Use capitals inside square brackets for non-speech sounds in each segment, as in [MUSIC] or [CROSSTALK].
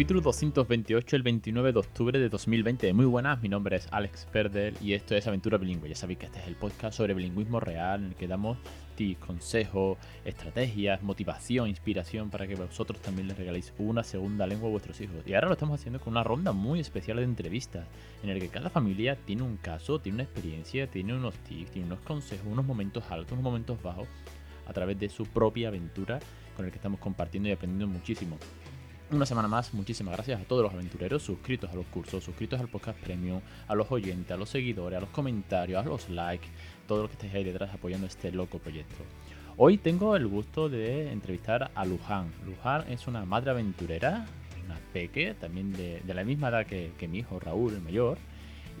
Capítulo 228, el 29 de octubre de 2020. Muy buenas, mi nombre es Alex Perdel y esto es Aventura Bilingüe. Ya sabéis que este es el podcast sobre bilingüismo real en el que damos tips, consejos, estrategias, motivación, inspiración para que vosotros también les regaléis una segunda lengua a vuestros hijos. Y ahora lo estamos haciendo con una ronda muy especial de entrevistas en el que cada familia tiene un caso, tiene una experiencia, tiene unos tips, tiene unos consejos, unos momentos altos, unos momentos bajos a través de su propia aventura con el que estamos compartiendo y aprendiendo muchísimo. Una semana más, muchísimas gracias a todos los aventureros suscritos a los cursos, suscritos al podcast premium, a los oyentes, a los seguidores, a los comentarios, a los likes, todos los que estáis ahí detrás apoyando este loco proyecto. Hoy tengo el gusto de entrevistar a Luján. Luján es una madre aventurera, una peque, también de, la misma edad que, que mi hijo Raúl, el mayor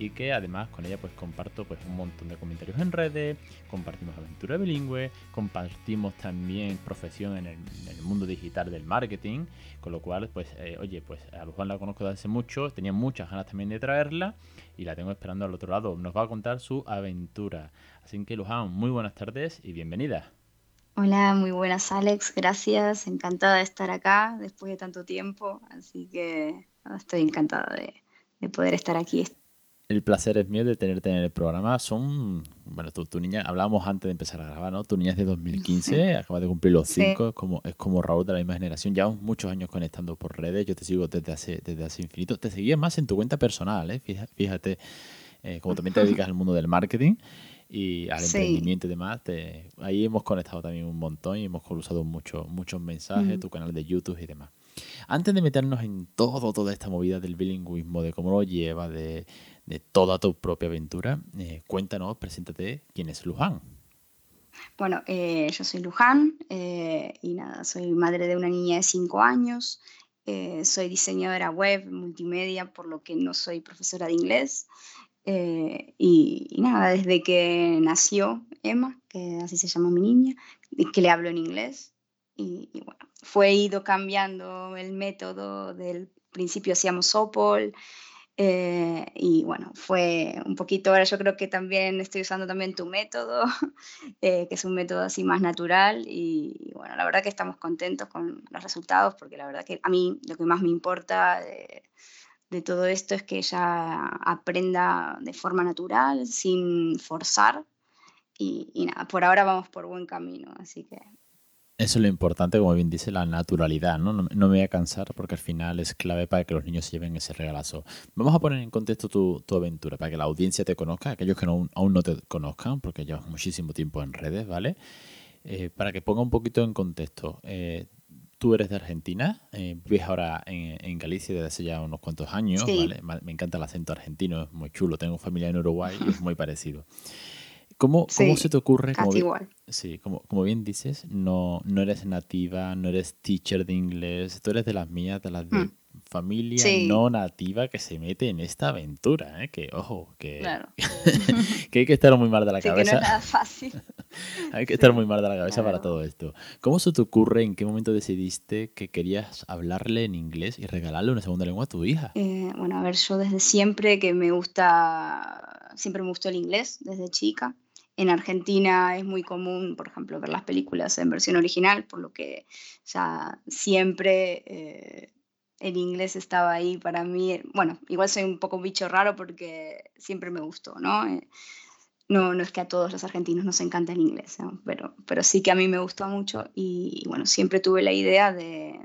y que además con ella pues comparto pues un montón de comentarios en redes, compartimos aventura bilingüe, compartimos también profesión en el, mundo digital del marketing, con lo cual pues eh, oye pues a Luján la conozco desde hace mucho, tenía muchas ganas también de traerla y la tengo esperando al otro lado, nos va a contar su aventura. Así que Luján, muy buenas tardes y bienvenida. Hola, muy buenas Alex, gracias, encantada de estar acá después de tanto tiempo, así que estoy encantada de, de poder estar aquí el placer es mío de tenerte en el programa. Son, bueno, tu, niña, hablábamos antes de empezar a grabar, ¿no? Tu niña es de 2015, acaba de cumplir los 5, es, como, es como Raúl de la misma generación. Llevamos muchos años conectando por redes, yo te sigo desde hace, desde hace infinito. Te seguía más en tu cuenta personal, ¿eh? Fíjate, eh, como también te dedicas al mundo del marketing y al emprendimiento y demás, ahí hemos conectado también un montón y hemos cruzado muchos muchos mensajes, tu canal de YouTube y demás. Antes de meternos en todo, toda esta movida del bilingüismo, de cómo lo lleva, de, de toda tu propia aventura. Eh, cuéntanos, preséntate, ¿quién es Luján? Bueno, eh, yo soy Luján eh, y nada, soy madre de una niña de 5 años, soy diseñadora web, multimedia, por lo que no soy profesora de inglés. Y, nada, desde que nació Emma, que así se llama mi niña, que le hablo en inglés. Y, y bueno, fue ido cambiando el método, del principio hacíamos Sopol, eh, y bueno, fue un poquito, ahora yo creo que también estoy usando también tu método, [LAUGHS] eh, que es un método así más natural y, bueno, la verdad que estamos contentos con los resultados porque la verdad que a mí lo que más me importa de, todo esto es que ella aprenda de forma natural, sin forzar y, y nada, por ahora vamos por buen camino, así que eso es lo importante, como bien dice, la naturalidad, ¿no? ¿no? me voy a cansar porque al final es clave para que los niños se lleven ese regalazo. Vamos a poner en contexto tu, aventura, para que la audiencia te conozca, aquellos que no, aún no te conozcan, porque llevas muchísimo tiempo en redes, ¿vale? Eh, para que ponga un poquito en contexto. Eh, tú eres de Argentina, eh, vives ahora en, Galicia desde hace ya unos cuantos años, ¿vale? Me encanta el acento argentino, es muy chulo. Tengo familia en Uruguay y es muy parecido. ¿Cómo, ¿Cómo, se te ocurre? Casi igual. Sí, como, como bien dices, no, no eres nativa, no eres teacher de inglés, tú eres de las mías, de las de mm. familia no nativa que se mete en esta aventura, ¿eh? Que, ojo, que, [LAUGHS] que hay que estar muy mal de la cabeza. Que no es nada fácil. [LAUGHS] hay que estar muy mal de la cabeza para todo esto. ¿Cómo se te ocurre, en qué momento decidiste que querías hablarle en inglés y regalarle una segunda lengua a tu hija? Eh, bueno, a ver, yo desde siempre que me gusta, siempre me gustó el inglés, desde chica. En Argentina es muy común, por ejemplo, ver las películas en versión original, por lo que ya siempre eh, el inglés estaba ahí para mí. Bueno, igual soy un poco un bicho raro porque siempre me gustó, ¿no? Eh, no, no es que a todos los argentinos nos encanta el inglés, pero, pero sí que a mí me gustó mucho y, bueno, siempre tuve la idea de,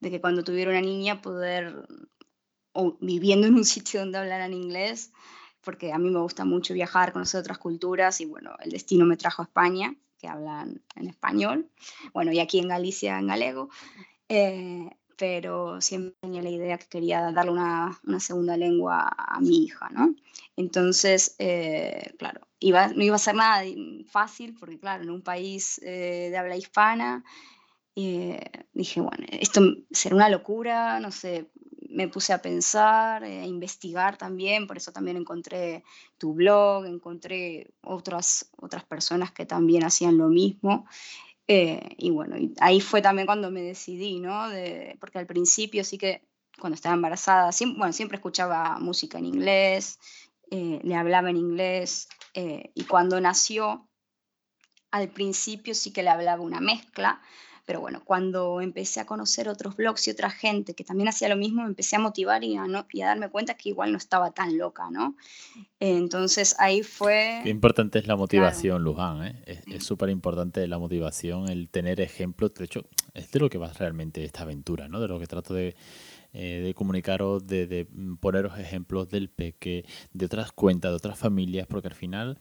de que cuando tuviera una niña poder, o viviendo en un [LAUGHS] sitio donde hablaran inglés, porque a mí me gusta mucho viajar, conocer otras culturas y bueno, el destino me trajo a España, que hablan en español, bueno, y aquí en Galicia en galego, eh, pero siempre tenía la idea que quería darle una, una segunda lengua a mi hija, ¿no? Entonces, eh, claro, iba, no iba a ser nada fácil, porque claro, en un país eh, de habla hispana, dije, bueno, esto será una locura, no sé, me puse a pensar, eh, a investigar también, por eso también encontré tu blog, encontré otras, otras personas que también hacían lo mismo. Eh, y bueno, ahí fue también cuando me decidí, ¿no? porque al principio sí que cuando estaba embarazada, siempre, bueno, siempre escuchaba música en inglés, eh, le hablaba en inglés, y cuando nació, al principio sí que le hablaba una mezcla, pero bueno, cuando empecé a conocer otros blogs y otra gente que también hacía lo mismo, me empecé a motivar y a, no, y a darme cuenta que igual no estaba tan loca, ¿no? Entonces ahí fue... Qué importante es la motivación, Luján, ¿eh? Es súper importante la motivación, el tener ejemplos. De hecho, es de lo que va realmente esta aventura, ¿no? De lo que trato de eh, de comunicaros, de, de, poneros ejemplos del peque, de otras cuentas, de otras familias, porque al final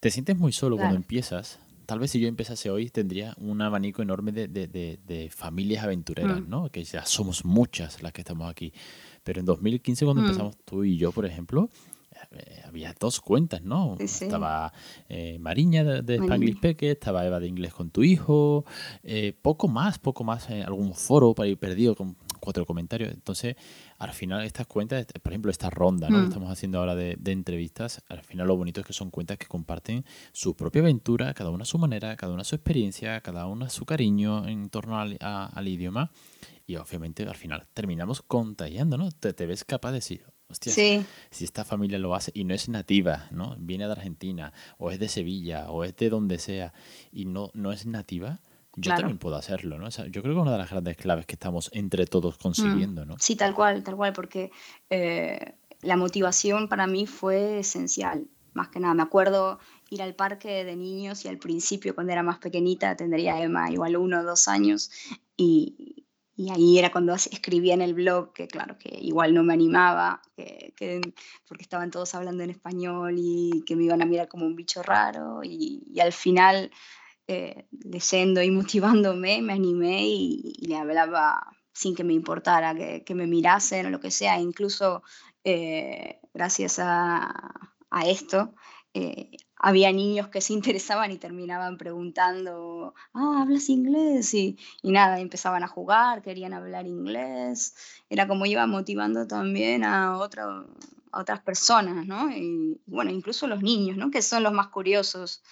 te sientes muy solo cuando empiezas tal vez si yo empezase hoy tendría un abanico enorme de, de, de, familias aventureras, mm. ¿no? Que ya somos muchas las que estamos aquí. Pero en 2015 cuando mm. empezamos tú y yo, por ejemplo, eh, había dos cuentas, ¿no? Estaba eh, Mariña de, de Spanglish Peque, estaba Eva de Inglés con tu hijo, eh, poco más, poco más, algún foro para ir perdido con cuatro comentarios. Entonces, al final estas cuentas, por ejemplo, esta ronda ¿no? que mm. estamos haciendo ahora de, entrevistas, al final lo bonito es que son cuentas que comparten su propia aventura, cada una a su manera, cada una a su experiencia, cada una a su cariño en torno al, al idioma. Y obviamente al final terminamos contagiando, ¿no? Te, te ves capaz de decir, hostia, si esta familia lo hace y no es nativa, ¿no? Viene de Argentina, o es de Sevilla, o es de donde sea, y no, no es nativa, yo también puedo hacerlo, ¿no? yo creo que es una de las grandes claves que estamos entre todos consiguiendo, mm. ¿no? Sí, tal cual, tal cual, porque eh, la motivación para mí fue esencial. Más que nada, me acuerdo ir al parque de niños y al principio, cuando era más pequeñita, tendría Emma igual uno o dos años, y, y ahí era cuando escribía en el blog, que claro, que igual no me animaba, que, porque estaban todos hablando en español y que me iban a mirar como un bicho raro, y, y al final eh, leyendo y motivándome, me animé y, le hablaba sin que me importara que, que, me mirasen o lo que sea. Incluso eh, gracias a, a esto, eh, había niños que se [LAUGHS] interesaban y terminaban preguntando, ah, ¿hablas inglés? Y, y, nada, empezaban a jugar, querían hablar inglés. Era como iba motivando también a, a otras personas, ¿no? Y bueno, incluso los niños, ¿no? Que son los más curiosos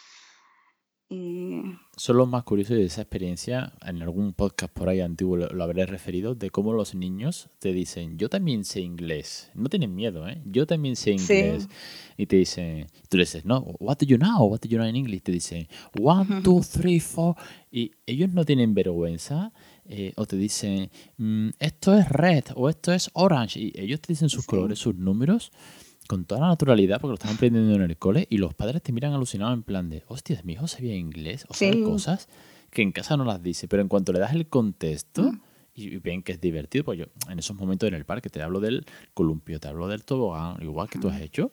son los más curiosos de esa experiencia, en algún podcast por ahí antiguo lo, habré referido, de cómo los niños te dicen, yo también sé inglés. No tienen miedo, ¿eh? Yo también sé inglés. Y te dicen, tú le dices, no, what do you know? What do you know in English? Te dicen, one, two, three, four. Y ellos no tienen vergüenza. Eh, o te dicen, mm, esto es red o esto es orange. Y ellos te dicen sus colores, sus números con toda la naturalidad porque lo están aprendiendo en el cole y los padres te miran alucinados en plan de, hostias, mi hijo sabía inglés o sabe cosas que en casa no las dice, pero en cuanto le das el contexto mm. y ven que es divertido, pues yo en esos momentos en el parque te hablo del columpio, te hablo del tobogán, igual que tú has mm. hecho,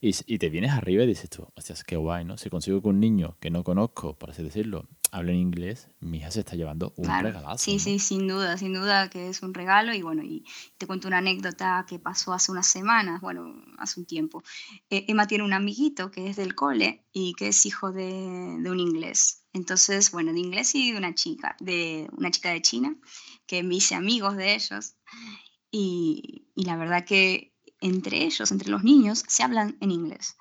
y, y, te vienes arriba y dices tú, hostias, qué guay, ¿no? Si consigo que un niño que no conozco, por así decirlo, hable en inglés, mi hija se está llevando un regalazo. Sí, sí, sin duda, sin duda que es un regalo. Y bueno, y te cuento una anécdota que pasó hace unas semanas, bueno, hace un tiempo. Eh, Emma tiene un amiguito que es del cole y que es hijo de, de, un inglés. Entonces, bueno, de inglés y de una chica, de una chica de China, que me hice amigos de ellos. Y, y la verdad que entre ellos, entre los niños, se hablan en inglés.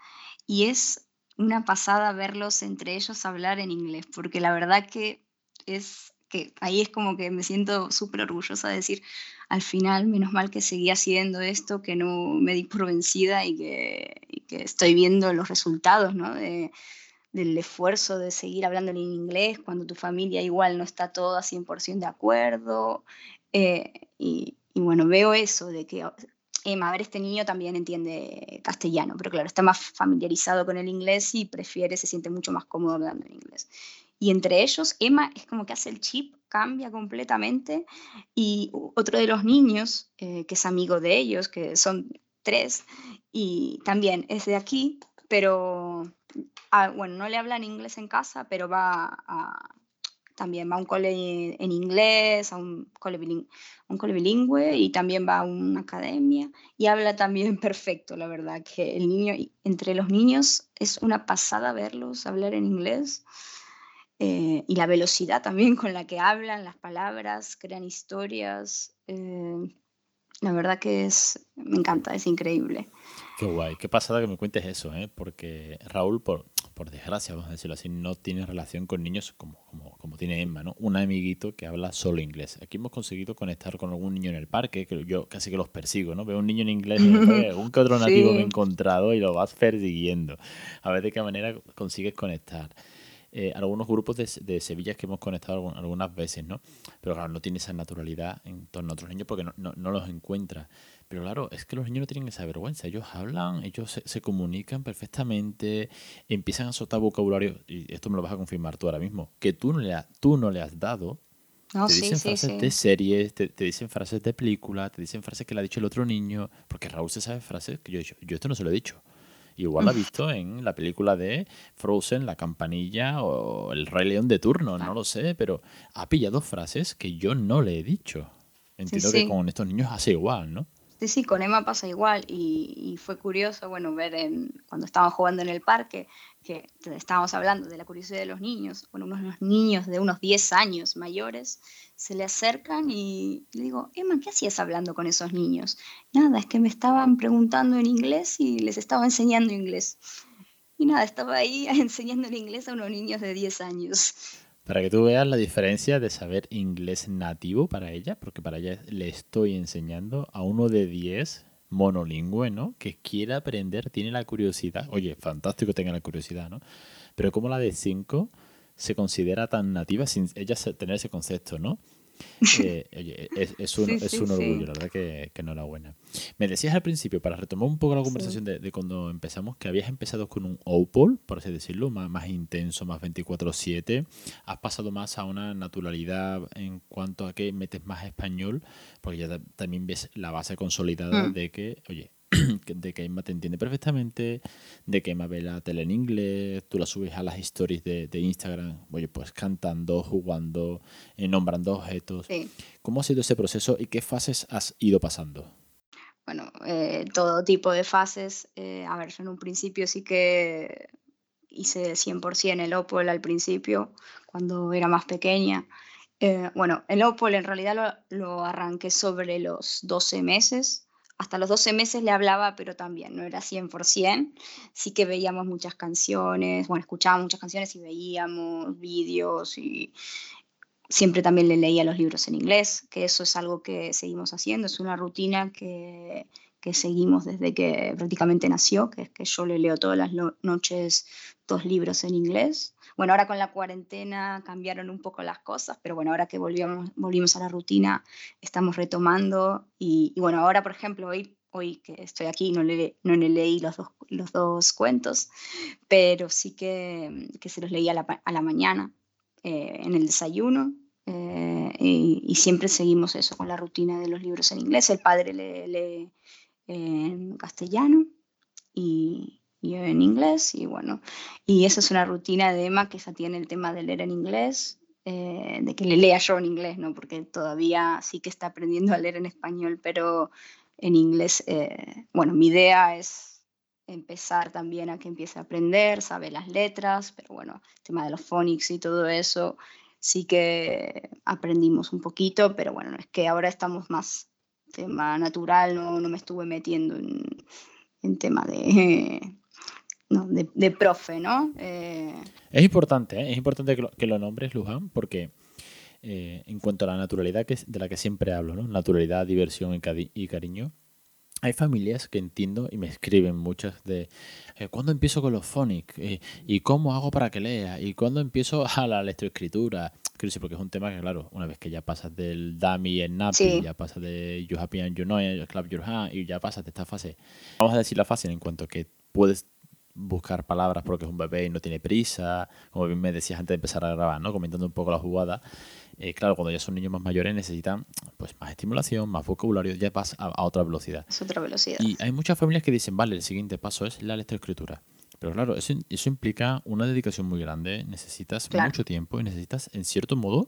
Y es una pasada verlos entre ellos hablar en inglés, porque la verdad que es que ahí es como que me siento súper orgullosa de decir, al final, menos mal que seguí haciendo esto, que no me di por vencida y que, estoy viendo los resultados ¿no? de, del esfuerzo de seguir hablando en inglés cuando tu familia igual no está toda 100% de acuerdo. Eh, y, y, bueno, veo eso, de que Emma, a ver, este niño también entiende castellano, pero claro, está más familiarizado con el inglés y prefiere, se siente mucho más cómodo hablando en inglés. Y entre ellos, Emma es como que hace el chip, cambia completamente. Y otro de los niños, eh, que es amigo de ellos, que son tres, y también es de aquí, pero, ah, bueno, no le hablan inglés en casa, pero va a, también va a un cole en inglés, a un cole, bilingüe, un cole bilingüe y también va a una academia y habla también [LAUGHS] perfecto, la verdad, que el niño, entre los niños es una pasada verlos hablar en inglés eh, y la velocidad también con la que hablan, las palabras, crean historias. Eh, la verdad que es, me encanta, es increíble. Qué guay, qué pasada que me cuentes eso, ¿eh? porque Raúl, por, por desgracia, vamos a decirlo así, no tiene relación con niños como, como, como tiene Emma, ¿no? Un amiguito que habla solo inglés. Aquí hemos conseguido conectar con algún niño en el parque, que yo casi que los persigo, ¿no? Veo un niño en inglés, un [LAUGHS] que otro nativo que he encontrado y lo vas persiguiendo. A ver de qué manera consigues conectar. Eh, algunos grupos de, de, Sevilla que hemos conectado algunas veces, ¿no? Pero claro, no tiene esa naturalidad en torno a otros niños porque no, no, no los encuentra. Pero claro, es que los niños no tienen esa vergüenza. Ellos hablan, ellos se, comunican perfectamente, empiezan a soltar vocabulario, y esto me lo vas a confirmar tú ahora mismo, que tú no le, tú no le has dado. te dicen frases de series, te, dicen frases de película, te dicen frases que le ha dicho el otro niño, porque Raúl se sabe frases que yo he dicho, yo esto no se lo he dicho. Igual lo ha visto en la película de Frozen, La Campanilla o El Rey León de turno, no lo sé, pero ha pillado frases que yo no le he dicho. Entiendo que con estos niños hace igual, ¿no? Sí, sí, con Emma pasa igual y, fue curioso, bueno, ver cuando estábamos jugando en el parque, que estábamos hablando de la curiosidad de los niños, bueno, unos niños de unos 10 años mayores se le acercan y le digo, Emma, ¿qué hacías hablando con esos niños? Nada, es que me estaban preguntando en inglés y les estaba enseñando inglés. Y nada, estaba ahí [LAUGHS] enseñando el inglés a unos niños de 10 años. Para que tú veas la diferencia de saber inglés nativo para ella, porque para ella le estoy enseñando a uno de 10 monolingüe, ¿no? Que quiere aprender, tiene la curiosidad. Oye, fantástico tenga la curiosidad, ¿no? Pero como la de 5 se considera tan nativa sin ella tener ese concepto, ¿no? Eh, oye, es, un, es un orgullo, la verdad que, que enhorabuena. Me decías al principio, para retomar un poco la conversación de, cuando empezamos, que habías empezado con un OPOL, por así decirlo, más, más intenso, más 24-7. Has pasado más a una naturalidad en cuanto a que metes más español, porque ya también ves la base consolidada mm. de que, oye, [CLEARS THROAT] de que Emma te entiende perfectamente, de que Emma ve la tele en inglés, tú la subes a las stories de, Instagram, oye, pues cantando, jugando, eh, nombrando objetos. ¿Cómo ha sido ese proceso y qué fases has ido pasando? Bueno, eh, todo tipo de fases. Eh, a ver, yo en un principio sí que hice 100% el Opol al principio, cuando era más pequeña. bueno, el Opol en realidad lo, lo arranqué sobre los 12 meses hasta los 12 meses le hablaba, pero también no era 100%. Sí que veíamos muchas canciones, bueno, escuchábamos muchas canciones y veíamos vídeos y siempre también le leía los libros en inglés, que eso es algo que seguimos haciendo, es una rutina que, que seguimos desde que prácticamente nació, que es que yo le leo todas las noches dos libros en inglés. Bueno, ahora con la cuarentena cambiaron un poco las cosas, pero bueno, ahora que volvimos, volvimos a la rutina, estamos retomando. Y, bueno, ahora, por ejemplo, hoy, hoy que estoy aquí, no le, no le leí los dos, los dos cuentos, pero sí que, que se los leí a la, a la mañana eh, en el desayuno. Eh, y, siempre seguimos eso con la rutina de los libros en inglés. El padre lee, lee en castellano y, yo en inglés y bueno, y esa es una rutina de Emma que ya tiene el tema de leer en inglés, eh, de que le lea yo en inglés, ¿no? Porque todavía sí que está aprendiendo a leer en español, pero en inglés, eh, bueno, mi idea es empezar también a que empiece a aprender, sabe las letras, pero bueno, el tema de los phonics y todo eso, sí que aprendimos un poquito, pero bueno, es que ahora estamos más tema natural, no, no me estuve metiendo en, en tema de, [LAUGHS] no, de, profe, ¿no? Eh, es importante, ¿eh? es importante que lo, que lo nombres, Luján, porque eh, en cuanto a la naturalidad que, de la que siempre hablo, ¿no? Naturalidad, diversión y, cariño. Hay familias que entiendo y me escriben muchas de ¿cuándo empiezo con los phonics? ¿Y cómo hago para que lea? ¿Y cuándo empiezo [LAUGHS] a la lectoescritura? Porque es un tema que, claro, una vez que ya pasas del dummy en nappy, ya pasas de you happy and you know it, clap your hand, y ya pasas de esta fase. Vamos a decir la fase en cuanto a que puedes buscar palabras porque es un bebé y no tiene prisa, como bien me decías antes de empezar a grabar, ¿no? Comentando un poco la jugada. Eh, claro, cuando ya son niños más mayores necesitan pues más estimulación, más vocabulario, ya vas a, otra velocidad. Es otra velocidad. Y hay muchas familias que dicen, vale, el siguiente paso es la lectoescritura. Pero claro, eso, eso implica una dedicación muy grande, necesitas mucho tiempo y necesitas, en cierto modo,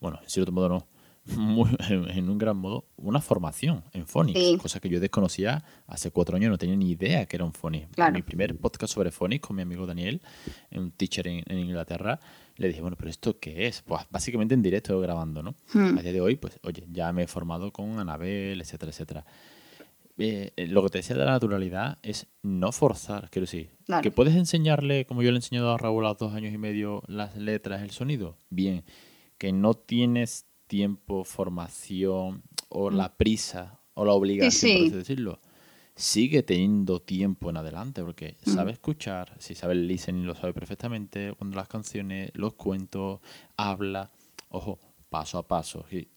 bueno, en cierto modo no, [LAUGHS] en un gran modo, una formación en Phonics, cosa que yo desconocía hace cuatro años, no tenía ni idea que era un Phonics. Mi primer podcast sobre Phonics con mi amigo Daniel, un teacher en, Inglaterra, le dije, bueno, pero ¿esto qué es? Pues básicamente en directo grabando, ¿no? Hmm. A día de hoy, pues, oye, ya me he formado con Anabel, etcétera, etcétera. Eh, eh, lo que te decía de la naturalidad es no forzar, quiero decir. Claro. Que puedes enseñarle, como yo le he enseñado a Raúl a dos años y medio, las letras, el sonido. Bien. Que no tienes tiempo, formación o Mm. la prisa o la obligación, por sí. así decirlo. Sigue teniendo tiempo en adelante porque Mm. sabe escuchar, si sabe el listening lo sabe perfectamente, cuando las canciones, los cuentos, habla, ojo, paso a paso. Y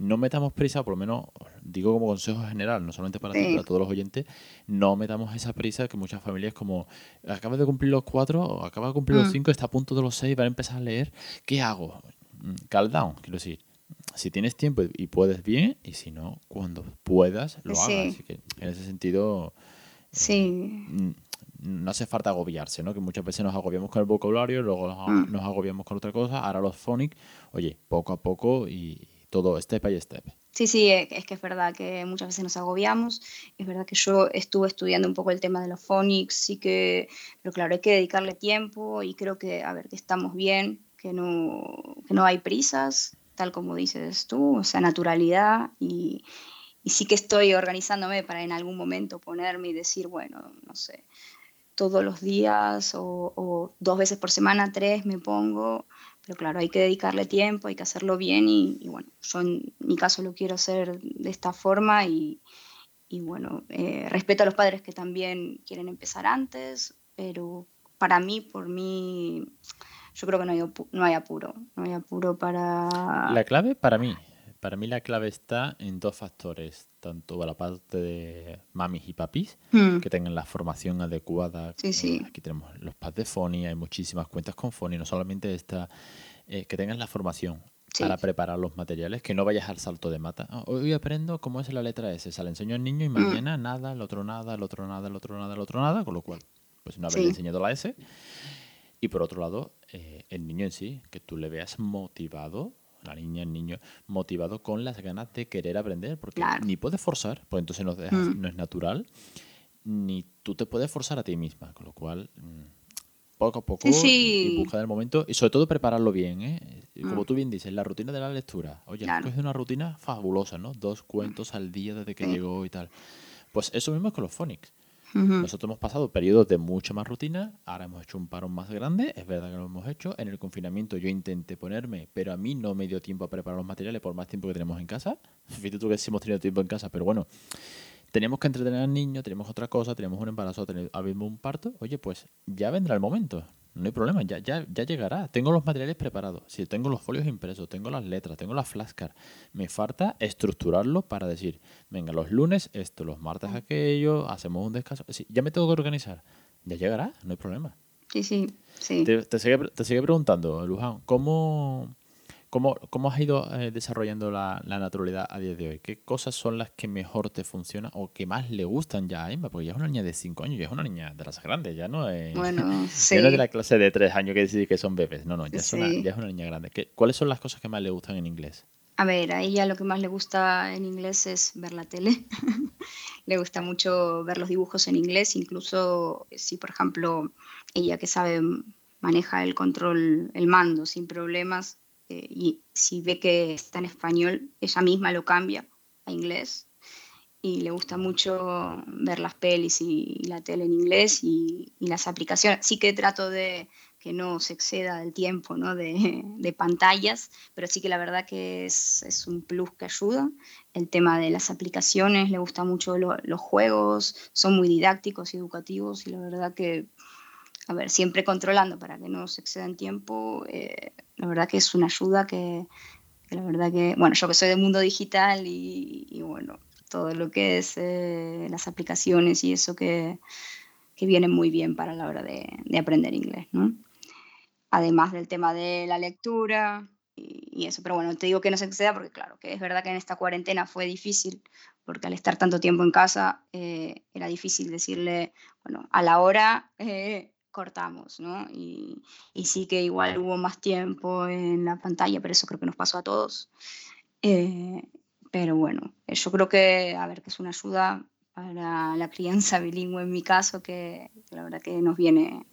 no metamos prisa, por lo menos digo como consejo general, no solamente para ti, Sí. para todos los oyentes, no metamos esa prisa que muchas familias como acabas de cumplir los cuatro, o acabas de cumplir los Mm. cinco, está a punto de los seis, va a empezar a leer, ¿qué hago? Mm, Calm down, quiero decir. Si tienes tiempo y puedes bien, y si no, cuando puedas, lo hagas. Sí. Así que en ese sentido, Sí. mm, no hace falta agobiarse, ¿no? Que muchas veces nos agobiamos con el vocabulario, luego nos agobiamos con otra cosa, ahora los phonics, oye, poco a poco y todo step by step. Sí, sí, es que es verdad que muchas veces nos agobiamos. Es verdad que yo estuve estudiando un poco el tema de los phonics, sí que, pero claro, hay que dedicarle tiempo y creo que, a ver, que estamos bien, que no, que no hay prisas, tal como dices tú, o sea, naturalidad y, y sí que estoy organizándome para en algún momento ponerme y decir, bueno, no sé, todos los días o, o dos veces por semana, tres me pongo, pero claro, hay que dedicarle tiempo, hay que hacerlo bien y, y bueno, yo en mi caso lo quiero hacer de esta forma y, y bueno, eh, respeto a los padres que también quieren empezar antes, pero para mí, por mí, yo creo que no hay, no hay apuro, no hay apuro para... La clave para mí, para mí la clave está en dos factores, tanto la parte de mamis y papis, Hmm, que tengan la formación adecuada. Sí, sí. Eh, Aquí tenemos los pads de Foni, hay muchísimas cuentas con Foni, no solamente esta, eh, que tengan la formación Sí. para preparar los materiales, que no vayas al salto de mata. Ah, hoy aprendo cómo es la letra S, se la enseño al niño y Mm. mañana nada, el otro nada, el otro nada, el otro nada, el otro nada, con lo cual, pues una vez le Sí. he enseñado la S. Y por otro lado, eh, el niño en sí, que tú le veas motivado, la niña, el niño, motivado con las ganas de querer aprender, porque Claro. ni puedes forzar, pues entonces no, dejas- Mm. no es natural, ni tú te puedes forzar a ti misma, con lo cual, mm, poco a poco, Sí, y- sí. y buscar el momento, y sobre todo prepararlo bien, ¿eh? Como Mm. tú bien dices, la rutina de la lectura. Oye, Claro. cogido una rutina fabulosa, ¿no? Dos cuentos al día desde que Sí. llegó y tal. Pues eso mismo es con los phonics. Nosotros hemos pasado periodos de mucha más rutina, ahora hemos hecho un parón más grande, es verdad que lo hemos hecho. En el confinamiento yo intenté ponerme, pero a mí no me dio tiempo a preparar los materiales por más tiempo que tenemos en casa. [LAUGHS] Fíjate tú que sí hemos tenido tiempo en casa, pero bueno, teníamos que entretener al niño, tenemos otra cosa, tenemos un embarazo, tenemos un parto. Oye, pues ya vendrá el momento, no hay problema, ya, ya, ya llegará. Tengo los materiales preparados, si tengo los folios impresos, tengo las letras, tengo las flashcards. Me falta estructurarlo para decir, venga, los lunes esto, los martes aquello, hacemos un descanso. Sí, ya me tengo que organizar. Ya llegará, no hay problema. Sí, sí, sí. Te, te sigue, te sigue preguntando, Luján, ¿cómo, cómo, cómo has ido eh, desarrollando la, la naturalidad a día de hoy? ¿Qué cosas son las que mejor te funcionan o que más le gustan ya a Emma? Porque ya es una niña de 5 años, ya es una niña de las grandes, ya no es, Bueno, [LAUGHS] sí. ya no es de la clase de 3 años que decís que son bebés, no, no, ya es, una, Sí. ya es una niña grande. ¿Qué- ¿Cuáles son las cosas que más le gustan en inglés? A ver, a ella lo que más le gusta en inglés es ver la tele. [LAUGHS] le gusta mucho ver los dibujos en inglés, incluso si, por ejemplo, ella que sabe maneja el control, el mando sin problemas, eh, y si ve que está en español, ella misma lo cambia a inglés. Y le gusta mucho ver las pelis y, y la tele en inglés y, y las aplicaciones. Sí que trato de que no se exceda del tiempo ¿no? de, [LAUGHS] de pantallas, pero sí que la verdad que es, es un plus que ayuda. El tema de las aplicaciones, le gusta mucho lo- los juegos, son muy didácticos y educativos y la verdad que, a ver, siempre controlando para que no se exceda en tiempo, eh, la verdad que es una ayuda que, que la verdad que, bueno, yo que soy del mundo digital y, y bueno, todo lo que es eh, las aplicaciones y eso que, que vienen muy bien para la hora de, de aprender inglés, ¿no? además del tema de la lectura y eso. Pero bueno, te digo que no se exceda porque claro, que es verdad que en esta cuarentena fue difícil, porque al estar tanto tiempo en casa eh, era difícil decirle, bueno, a la hora [LAUGHS] eh, cortamos, ¿no? Y, y sí que igual hubo más tiempo en la pantalla, pero eso creo que nos pasó a todos. Eh, pero bueno, eh, yo creo que, a ver, que es una ayuda para la crianza bilingüe en mi caso, que, la verdad que nos viene,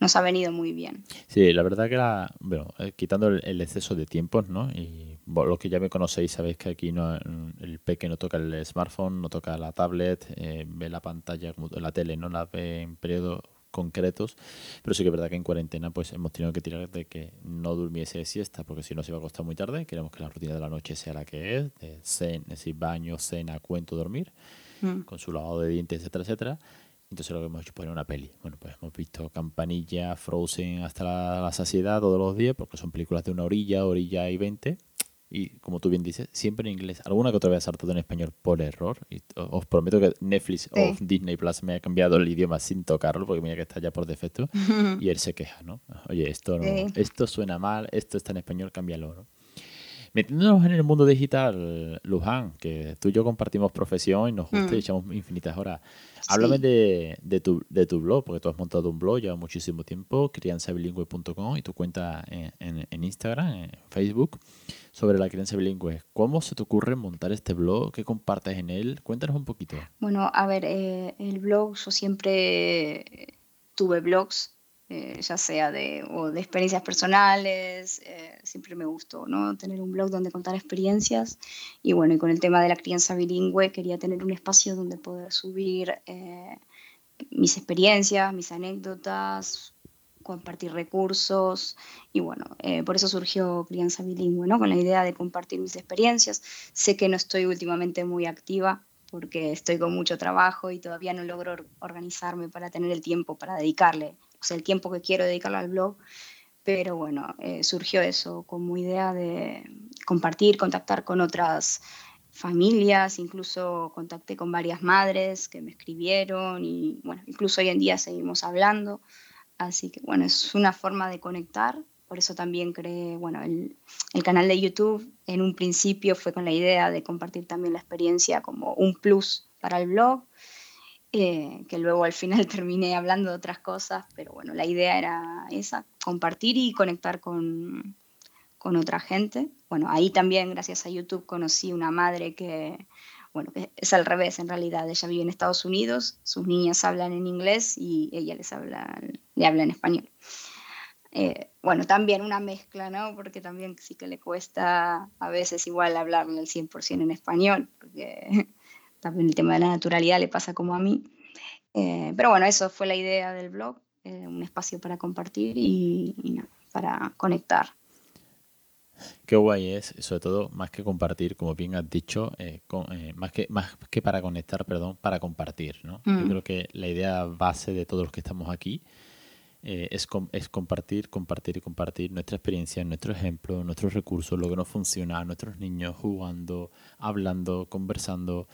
nos ha venido muy bien. Sí, la verdad que la, bueno, eh, quitando el, el exceso de tiempos, ¿no? Y los que ya me conocéis sabéis que aquí no, el peque no toca el smartphone, no toca la tablet, eh, ve la pantalla la tele, no la ve en periodos concretos, pero sí que es verdad que en cuarentena pues hemos tenido que tirar de que no durmiese siesta, porque si no se iba a acostar muy tarde, queremos que la rutina de la noche sea la que es, de decir, baño, cena, cuento, dormir, mm. con su lavado de dientes, etcétera, etcétera. Entonces lo que hemos hecho es poner una peli. Bueno, pues hemos visto Campanilla, Frozen hasta la, la saciedad todos los días, porque son películas de una orilla, orilla y veinte y como tú bien dices, siempre en inglés. Alguna que otra vez saltado en español por error. Y os prometo que Netflix o Disney Plus me ha cambiado el idioma sin tocarlo, porque mira que está ya por defecto. [LAUGHS] y él se queja, ¿no? Oye, esto, no, esto suena mal, esto está en español, cámbialo, ¿no? Metiéndonos en el mundo digital, Luján, que tú y yo compartimos profesión y nos gusta y mm. echamos infinitas horas. Háblame de, de, tu, de tu blog, porque tú has montado un blog ya muchísimo tiempo, crianzabilingüe.com y tu cuenta en, en, Instagram, en Facebook, sobre la crianza bilingüe. ¿Cómo se te ocurre montar este blog? ¿Qué compartes en él? Cuéntanos un poquito. Bueno, a ver, eh, el blog, yo siempre tuve blogs eh, ya sea de, o de experiencias personales, eh, siempre me gustó ¿no? tener un blog donde contar experiencias y bueno, y con el tema de la crianza bilingüe quería tener un espacio donde poder subir eh, mis experiencias, mis anécdotas, compartir recursos y bueno, por eso surgió Crianza Bilingüe, ¿no? con la idea de compartir mis experiencias. Sé que no estoy últimamente muy activa porque estoy con mucho trabajo y todavía no logro organizarme para tener el tiempo para dedicarle sea, el tiempo que quiero dedicarlo al blog. Pero bueno, eh, surgió eso como idea de compartir, contactar con otras familias, incluso contacté con varias madres que me escribieron y bueno, incluso hoy en día seguimos hablando. Así que bueno, es una forma de conectar. Por eso también creé, bueno, el canal de YouTube en un principio fue con la idea de compartir también la experiencia como un plus para el blog eh, que luego al final [LAUGHS] terminé hablando de otras cosas, pero bueno, la idea era esa, compartir y conectar con, con otra gente. Bueno, ahí también gracias a YouTube conocí una madre que, bueno, es al revés en realidad, ella vive en Estados Unidos, sus niñas hablan en inglés y ella les habla, le habla en español. Eh, bueno, también una mezcla, ¿no? Porque también sí que le cuesta a veces igual hablarle al 100% en español, porque también el tema de la naturalidad le pasa como a mí. Eh, pero bueno, eso fue la idea del blog, eh, un espacio para compartir y, para conectar. Qué guay es, sobre todo más que compartir, como bien has dicho, eh, más, que, más que para conectar, perdón, para compartir. ¿no? Yo mm. creo que la idea base de todos los que estamos aquí es, es, compartir, compartir y compartir nuestra experiencia, nuestro ejemplo, nuestros recursos, lo que nos funciona, nuestros niños jugando, hablando, conversando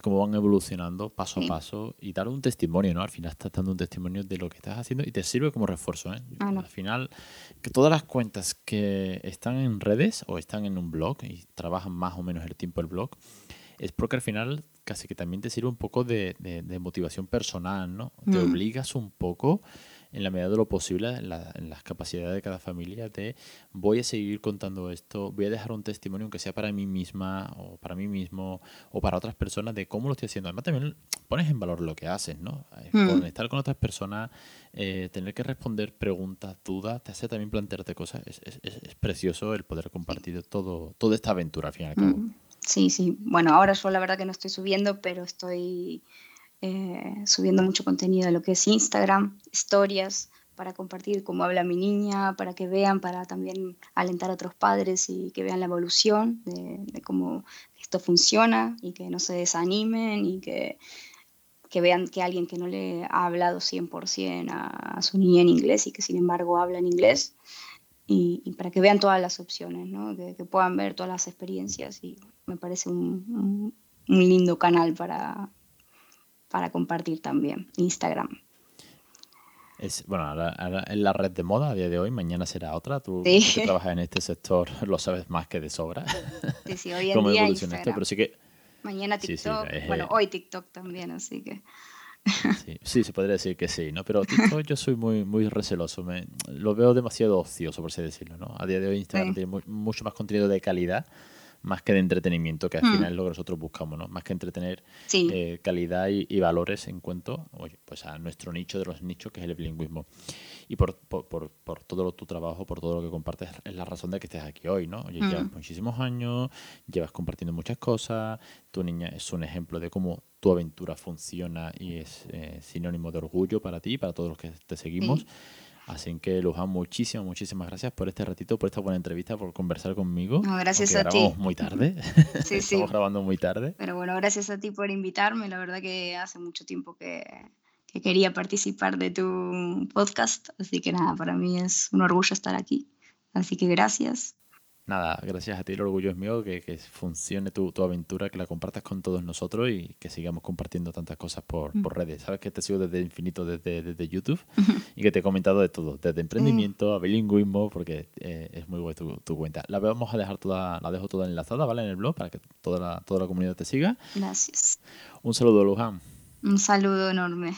cómo van evolucionando paso a paso y dar un testimonio, ¿no? Al final estás dando un testimonio de lo que estás haciendo y te sirve como refuerzo, ¿eh? Ah, Al final, que todas las cuentas que están en redes o están en un blog y trabajan más o menos el tiempo el blog, es porque al final casi que también te sirve un poco de, de, motivación personal, ¿no? Te mm. obligas un poco en la medida de lo posible, en, las capacidades de cada familia, de voy a seguir contando esto, voy a dejar un testimonio, aunque sea para mí misma o para mí mismo o para otras personas, de cómo lo estoy haciendo. Además, también pones en valor lo que haces, ¿no? Eh, mm. Conectar con otras personas, eh, tener que responder preguntas, dudas, te hace también plantearte cosas. Es, precioso el poder compartir todo, toda esta aventura, al fin y al cabo. Mm. Sí, sí. Bueno, ahora yo la verdad que no estoy subiendo, pero estoy eh, subiendo mucho contenido de lo que es Instagram, historias, para compartir cómo habla mi niña, para que vean, para también alentar a otros padres y que vean la evolución de, cómo esto funciona y que no se desanimen y que, que vean que alguien que no le ha hablado 100% a, su niña en inglés y que sin embargo habla en inglés, y, para que vean todas las opciones, ¿no? que, puedan ver todas las experiencias y me parece un lindo canal para, para compartir también, Instagram. Es, bueno, ahora, es la red de moda a día de hoy, mañana será otra. Tú que trabajas en este sector [LAUGHS] lo sabes más que de sobra. Sí, sí, hoy en día Instagram. pero sí que... Mañana TikTok, bueno, hoy TikTok también, así que... Sí, se podría decir que sí, ¿no? Pero TikTok yo soy muy, muy receloso, me, lo veo demasiado ocioso, por así decirlo, ¿no? A día de hoy Instagram tiene mucho más contenido de calidad más que de entretenimiento, que al final es lo que nosotros buscamos, ¿no? Más que entretener, eh, calidad y, valores en cuanto, oye, pues a nuestro nicho de los nichos, que es el bilingüismo. Y por, por, por, todo tu trabajo, por todo lo que compartes, es la razón de que estés aquí hoy, ¿no? Oye, llevas muchísimos años, llevas compartiendo muchas cosas, tu niña es un ejemplo de cómo tu aventura funciona y es eh, sinónimo de orgullo para ti y para todos los que te seguimos. Así que, Luján, muchísimas, muchísimas gracias por este ratito, por esta buena entrevista, por conversar conmigo. gracias a ti. muy tarde. [LAUGHS] [LAUGHS] Sí, Estamos grabando muy tarde. Pero bueno, gracias a ti por invitarme. La verdad que hace mucho tiempo que, que quería participar de tu podcast. Así que nada, para mí es un orgullo estar aquí. Así que gracias. Nada, gracias a ti, el orgullo es mío, que, que funcione tu, tu, aventura, que la compartas con todos nosotros y que sigamos compartiendo tantas cosas por, mm. por redes. Sabes que te sigo desde infinito, desde, desde YouTube [LAUGHS] y que te he comentado de todo, desde emprendimiento a bilingüismo, porque eh, es muy buena tu, tu, cuenta. La vamos a dejar toda, la dejo toda enlazada, ¿vale? En el blog para que toda la, toda la comunidad te siga. Gracias. Un saludo, Luján. Un saludo enorme.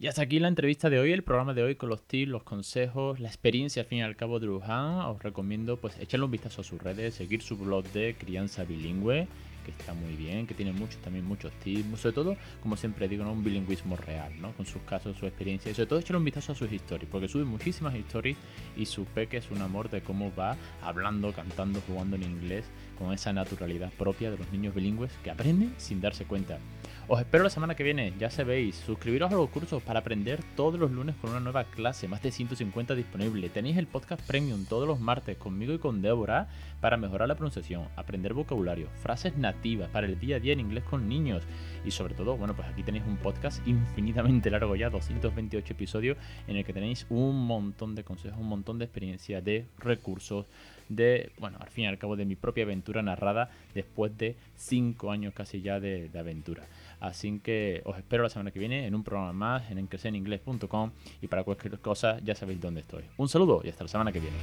Y hasta aquí la entrevista de hoy, el programa de hoy con los tips, los consejos, la experiencia al fin y al cabo de Luján. Os recomiendo pues echarle un vistazo a sus redes, seguir su blog de crianza bilingüe, que está muy bien, que tiene muchos también muchos tips, sobre todo, como siempre digo, un bilingüismo real, ¿no? Con sus casos, su experiencia y sobre todo echarle un vistazo a sus historias, porque sube muchísimas historias y su peque es un amor de cómo va hablando, cantando, jugando en inglés con esa naturalidad propia de los niños bilingües que aprenden sin darse cuenta. Os espero la semana que viene, ya sabéis, suscribiros a los cursos para aprender todos los lunes con una nueva clase, más de 150 disponible. Tenéis el podcast premium todos los martes conmigo y con Débora para mejorar la pronunciación, aprender vocabulario, frases nativas para el día a día en inglés con niños y sobre todo, bueno, pues aquí tenéis un podcast infinitamente largo ya, 228 episodios en el que tenéis un montón de consejos, un montón de experiencia, de recursos, de, bueno, al fin y al cabo de mi propia aventura narrada después de 5 años casi ya de aventura. Así que os espero la semana que viene en un programa más en encreceninglés.com y para cualquier cosa ya sabéis dónde estoy. Un saludo y hasta la semana que viene.